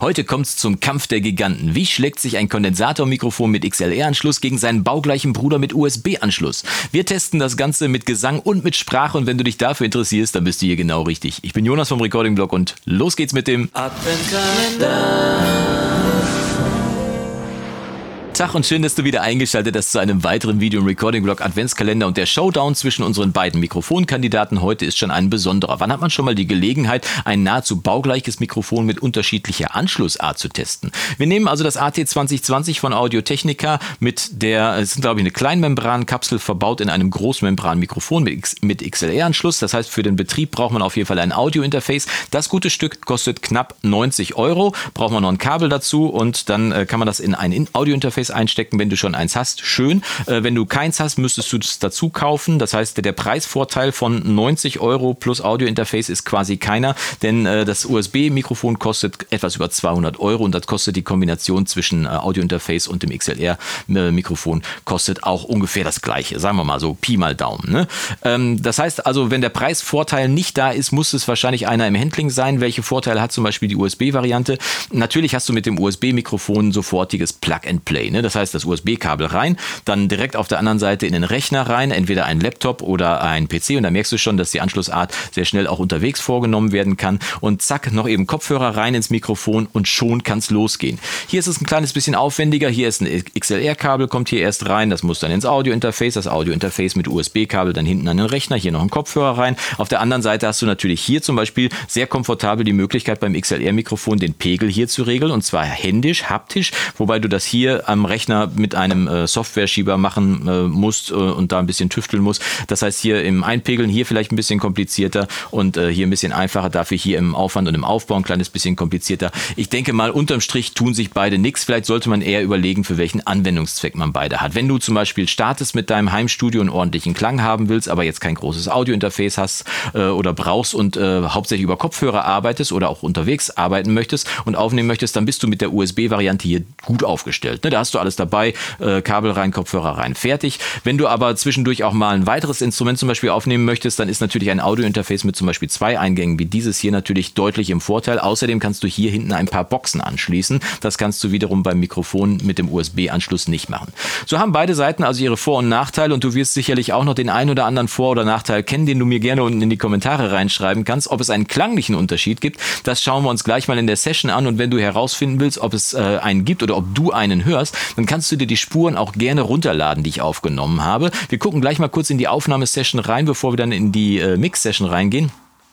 Heute kommt's zum Kampf der Giganten. Wie schlägt sich ein Kondensatormikrofon mit XLR-Anschluss gegen seinen baugleichen Bruder mit USB-Anschluss? Wir testen das Ganze mit Gesang und mit Sprache und wenn du dich dafür interessierst, dann bist du hier genau richtig. Ich bin Jonas vom Recording Blog und los geht's mit dem Adventkalender. Tag und schön, dass du wieder eingeschaltet hast zu einem weiteren Video im Recording Blog Adventskalender und der Showdown zwischen unseren beiden Mikrofonkandidaten heute ist schon ein besonderer. Wann hat man schon mal die Gelegenheit, ein nahezu baugleiches Mikrofon mit unterschiedlicher Anschlussart zu testen? Wir nehmen also das AT2020 von Audio Technica mit der, es ist glaube ich eine Kleinmembrankapsel verbaut in einem Großmembranmikrofon mit, mit XLR-Anschluss. Das heißt, für den Betrieb braucht man auf jeden Fall ein Audio-Interface. Das gute Stück kostet knapp 90 Euro. Braucht man noch ein Kabel dazu und dann äh, kann man das in ein Audio-Interface Interface einstecken, wenn du schon eins hast. Schön. Äh, wenn du keins hast, müsstest du es dazu kaufen. Das heißt, der Preisvorteil von 90 Euro plus Audio-Interface ist quasi keiner, denn äh, das USB-Mikrofon kostet etwas über 200 Euro und das kostet die Kombination zwischen äh, Audio-Interface und dem XLR-Mikrofon kostet auch ungefähr das gleiche. Sagen wir mal so Pi mal Daumen. Ne? Ähm, das heißt also, wenn der Preisvorteil nicht da ist, muss es wahrscheinlich einer im Handling sein. Welche Vorteile hat zum Beispiel die USB-Variante? Natürlich hast du mit dem USB-Mikrofon sofortiges Plug-and-Play. Ne? Ne? Das heißt, das USB-Kabel rein, dann direkt auf der anderen Seite in den Rechner rein, entweder ein Laptop oder ein PC. Und da merkst du schon, dass die Anschlussart sehr schnell auch unterwegs vorgenommen werden kann. Und zack, noch eben Kopfhörer rein ins Mikrofon und schon kann es losgehen. Hier ist es ein kleines bisschen aufwendiger. Hier ist ein XLR-Kabel, kommt hier erst rein. Das muss dann ins Audio-Interface. Das Audio-Interface mit USB-Kabel dann hinten an den Rechner. Hier noch ein Kopfhörer rein. Auf der anderen Seite hast du natürlich hier zum Beispiel sehr komfortabel die Möglichkeit beim XLR-Mikrofon den Pegel hier zu regeln und zwar händisch, haptisch, wobei du das hier am Rechner mit einem äh, Software-Schieber machen äh, musst äh, und da ein bisschen tüfteln musst. Das heißt, hier im Einpegeln, hier vielleicht ein bisschen komplizierter und äh, hier ein bisschen einfacher, dafür hier im Aufwand und im Aufbau ein kleines bisschen komplizierter. Ich denke mal, unterm Strich tun sich beide nichts. Vielleicht sollte man eher überlegen, für welchen Anwendungszweck man beide hat. Wenn du zum Beispiel startest mit deinem Heimstudio und ordentlichen Klang haben willst, aber jetzt kein großes Audiointerface hast äh, oder brauchst und äh, hauptsächlich über Kopfhörer arbeitest oder auch unterwegs arbeiten möchtest und aufnehmen möchtest, dann bist du mit der USB-Variante hier gut aufgestellt. Ne? Da hast du alles dabei, äh, Kabel rein, Kopfhörer rein, fertig. Wenn du aber zwischendurch auch mal ein weiteres Instrument zum Beispiel aufnehmen möchtest, dann ist natürlich ein Audiointerface mit zum Beispiel zwei Eingängen wie dieses hier natürlich deutlich im Vorteil. Außerdem kannst du hier hinten ein paar Boxen anschließen. Das kannst du wiederum beim Mikrofon mit dem USB-Anschluss nicht machen. So haben beide Seiten also ihre Vor- und Nachteile und du wirst sicherlich auch noch den einen oder anderen Vor- oder Nachteil kennen, den du mir gerne unten in die Kommentare reinschreiben kannst. Ob es einen klanglichen Unterschied gibt, das schauen wir uns gleich mal in der Session an und wenn du herausfinden willst, ob es äh, einen gibt oder ob du einen hörst, dann kannst du dir die Spuren auch gerne runterladen, die ich aufgenommen habe. Wir gucken gleich mal kurz in die Aufnahmesession rein, bevor wir dann in die äh, Mix-Session reingehen.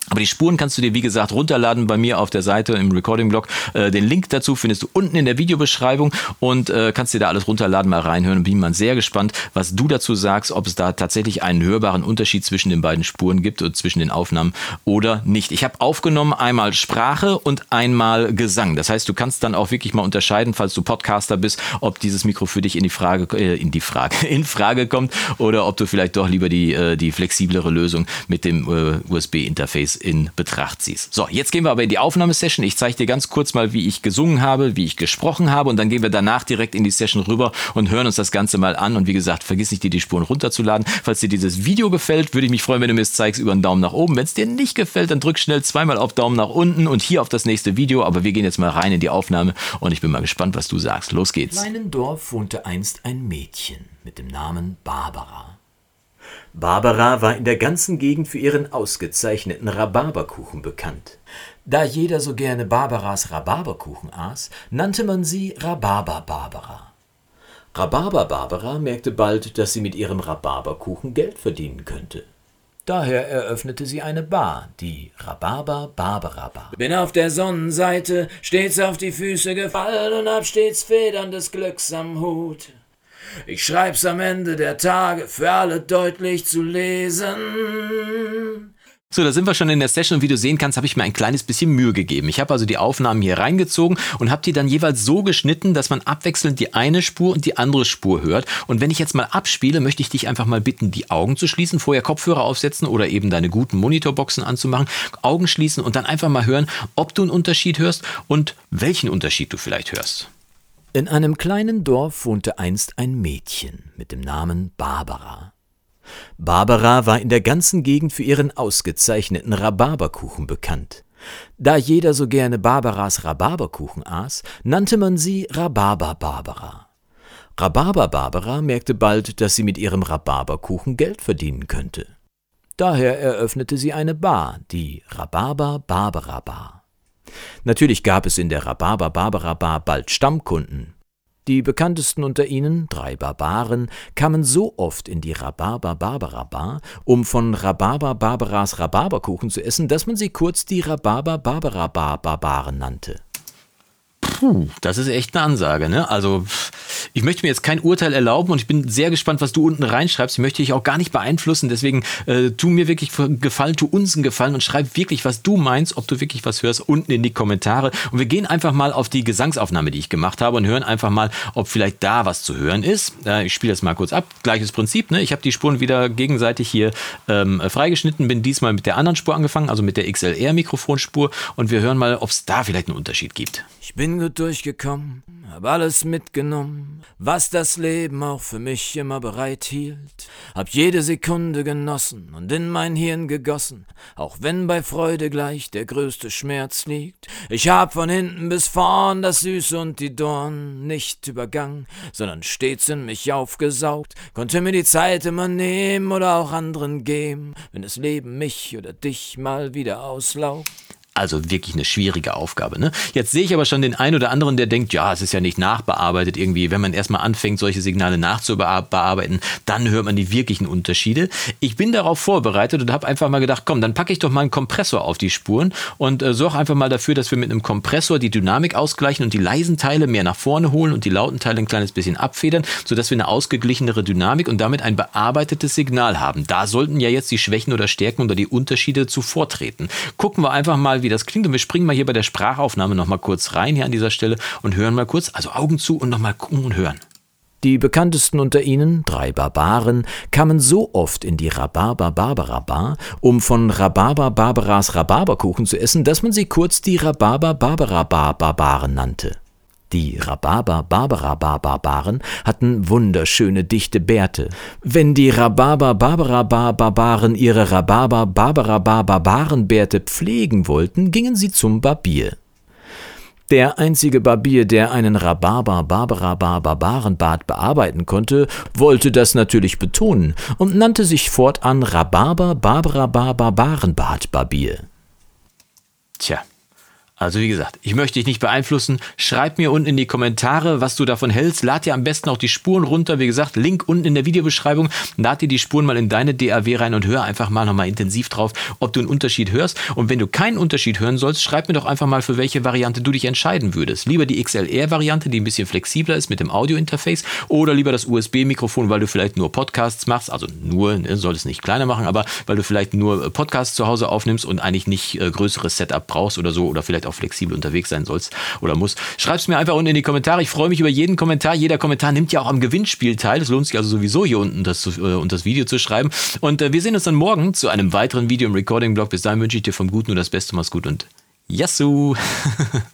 Aber die Spuren kannst du dir, wie gesagt, runterladen bei mir auf der Seite im Recording-Blog. Äh, den Link dazu findest du unten in der Videobeschreibung und äh, kannst dir da alles runterladen, mal reinhören. Bin mal sehr gespannt, was du dazu sagst, ob es da tatsächlich einen hörbaren Unterschied zwischen den beiden Spuren gibt und zwischen den Aufnahmen oder nicht. Ich habe aufgenommen einmal Sprache und einmal Gesang. Das heißt, du kannst dann auch wirklich mal unterscheiden, falls du Podcaster bist, ob dieses Mikro für dich in die Frage, äh, in die Frage, in Frage kommt oder ob du vielleicht doch lieber die, die flexiblere Lösung mit dem äh, In Betracht ziehst. So, jetzt gehen wir aber in die Aufnahmesession. Ich zeige dir ganz kurz mal, wie ich gesungen habe, wie ich gesprochen habe und dann gehen wir danach direkt in die Session rüber und hören uns das Ganze mal an. Und wie gesagt, vergiss nicht, dir die Spuren runterzuladen. Falls dir dieses Video gefällt, würde ich mich freuen, wenn du mir es zeigst über einen Daumen nach oben. Wenn es dir nicht gefällt, dann drück schnell zweimal auf Daumen nach unten und hier auf das nächste Video. Aber wir gehen jetzt mal rein in die Aufnahme und ich bin mal gespannt, was du sagst. Los geht's. In kleinen Dorf wohnte einst ein Mädchen mit dem Namen Barbara. Barbara war in der ganzen Gegend für ihren ausgezeichneten Rhabarberkuchen bekannt. Da jeder so gerne Barbaras Rhabarberkuchen aß, nannte man sie Rhabarber-Barbara. Rhabarber-Barbara merkte bald, dass sie mit ihrem Rhabarberkuchen Geld verdienen könnte. Daher eröffnete sie eine Bar, die Rhabarber Barbara Bar. Bin auf der Sonnenseite, stets auf die Füße gefallen und hab stets Federn des Glücks am Hut. Ich schreib's am Ende der Tage für alle deutlich zu lesen. So, da sind wir schon in der Session und wie du sehen kannst, habe ich mir ein kleines bisschen Mühe gegeben. Ich habe also die Aufnahmen hier reingezogen und habe die dann jeweils so geschnitten, dass man abwechselnd die eine Spur und die andere Spur hört. Und wenn ich jetzt mal abspiele, möchte ich dich einfach mal bitten, die Augen zu schließen, vorher Kopfhörer aufsetzen oder eben deine guten Monitorboxen anzumachen, Augen schließen und dann einfach mal hören, ob du einen Unterschied hörst und welchen Unterschied du vielleicht hörst. In einem kleinen Dorf wohnte einst ein Mädchen mit dem Namen Barbara. Barbara war in der ganzen Gegend für ihren ausgezeichneten Rhabarberkuchen bekannt. Da jeder so gerne Barbaras Rhabarberkuchen aß, nannte man sie Rhabarber-Barbara. Rhabarber-Barbara merkte bald, dass sie mit ihrem Rhabarberkuchen Geld verdienen könnte. Daher eröffnete sie eine Bar, die Rhabarber-Barbara-Bar. Natürlich gab es in der Rhabarber-Barbara-Bar bald Stammkunden, die bekanntesten unter ihnen, drei Barbaren, kamen so oft in die Rhabarber-Barbara-Bar, um von Rhabarber-Barbaras Rhabarberkuchen zu essen, dass man sie kurz die Rhabarber-Barbara-Bar-Barbaren nannte. Puh, das ist echt eine Ansage, ne? Also, ich möchte mir jetzt kein Urteil erlauben und ich bin sehr gespannt, was du unten reinschreibst. Ich möchte dich auch gar nicht beeinflussen, deswegen äh, tu mir wirklich Gefallen, tu uns einen Gefallen und schreib wirklich, was du meinst, ob du wirklich was hörst, unten in die Kommentare. Und wir gehen einfach mal auf die Gesangsaufnahme, die ich gemacht habe und hören einfach mal, ob vielleicht da was zu hören ist. Äh, ich spiele das mal kurz ab. Gleiches Prinzip, ne? Ich habe die Spuren wieder gegenseitig hier ähm, freigeschnitten, bin diesmal mit der anderen Spur angefangen, also mit der XLR-Mikrofonspur und wir hören mal, ob es da vielleicht einen Unterschied gibt. Ich bin gut durchgekommen, hab alles mitgenommen, was das Leben auch für mich immer bereithielt. Hab jede Sekunde genossen und in mein Hirn gegossen, auch wenn bei Freude gleich der größte Schmerz liegt. Ich hab von hinten bis vorn das Süße und die Dorn nicht übergangen, sondern stets in mich aufgesaugt, konnte mir die Zeit immer nehmen oder auch anderen geben, wenn das Leben mich oder dich mal wieder auslaugt. Also wirklich eine schwierige Aufgabe. Ne? Jetzt sehe ich aber schon den einen oder anderen, der denkt, ja, es ist ja nicht nachbearbeitet irgendwie. Wenn man erstmal anfängt, solche Signale nachzubearbeiten, dann hört man die wirklichen Unterschiede. Ich bin darauf vorbereitet und habe einfach mal gedacht, komm, dann packe ich doch mal einen Kompressor auf die Spuren und äh, sorge einfach mal dafür, dass wir mit einem Kompressor die Dynamik ausgleichen und die leisen Teile mehr nach vorne holen und die lauten Teile ein kleines bisschen abfedern, sodass wir eine ausgeglichenere Dynamik und damit ein bearbeitetes Signal haben. Da sollten ja jetzt die Schwächen oder Stärken oder die Unterschiede zuvortreten. Gucken wir einfach mal, wie das klingt. Und wir springen mal hier bei der Sprachaufnahme nochmal kurz rein hier an dieser Stelle und hören mal kurz, also Augen zu und nochmal gucken und hören. Die bekanntesten unter ihnen, drei Barbaren, kamen so oft in die Rhabarber-Barbara-Bar, um von Rhabarber-Barbaras Rhabarberkuchen zu essen, dass man sie kurz die Rhabarber-Barbara-Bar-Barbaren nannte. Die Rhabarber-Barbara-Barbaren hatten wunderschöne dichte Bärte. Wenn die Rhabarber-Barbara-Barbaren ihre Rhabarber-Barbara-Barbarenbärte pflegen wollten, gingen sie zum Barbier. Der einzige Barbier, der einen Rhabarber-Barbara-Barbarenbart bearbeiten konnte, wollte das natürlich betonen und nannte sich fortan Rhabarber-Barbara-Barbarenbart-Barbier. Also wie gesagt, ich möchte dich nicht beeinflussen. Schreib mir unten in die Kommentare, was du davon hältst. Lad dir am besten auch die Spuren runter. Wie gesagt, Link unten in der Videobeschreibung. Lad dir die Spuren mal in deine DAW rein und hör einfach mal nochmal intensiv drauf, ob du einen Unterschied hörst. Und wenn du keinen Unterschied hören sollst, schreib mir doch einfach mal, für welche Variante du dich entscheiden würdest. Lieber die XLR-Variante, die ein bisschen flexibler ist mit dem Audio-Interface, oder lieber das USB-Mikrofon, weil du vielleicht nur Podcasts machst. Also nur, ne, solltest nicht kleiner machen, aber weil du vielleicht nur Podcasts zu Hause aufnimmst und eigentlich nicht äh, größeres Setup brauchst oder so, oder vielleicht vielleicht auch flexibel unterwegs sein sollst oder musst. Schreib es mir einfach unten in die Kommentare. Ich freue mich über jeden Kommentar. Jeder Kommentar nimmt ja auch am Gewinnspiel teil. Es lohnt sich also sowieso hier unten das, äh, unter das Video zu schreiben. Und äh, wir sehen uns dann morgen zu einem weiteren Video im Recording-Blog. Bis dahin wünsche ich dir vom Guten nur das Beste. Mach's gut und Yassou!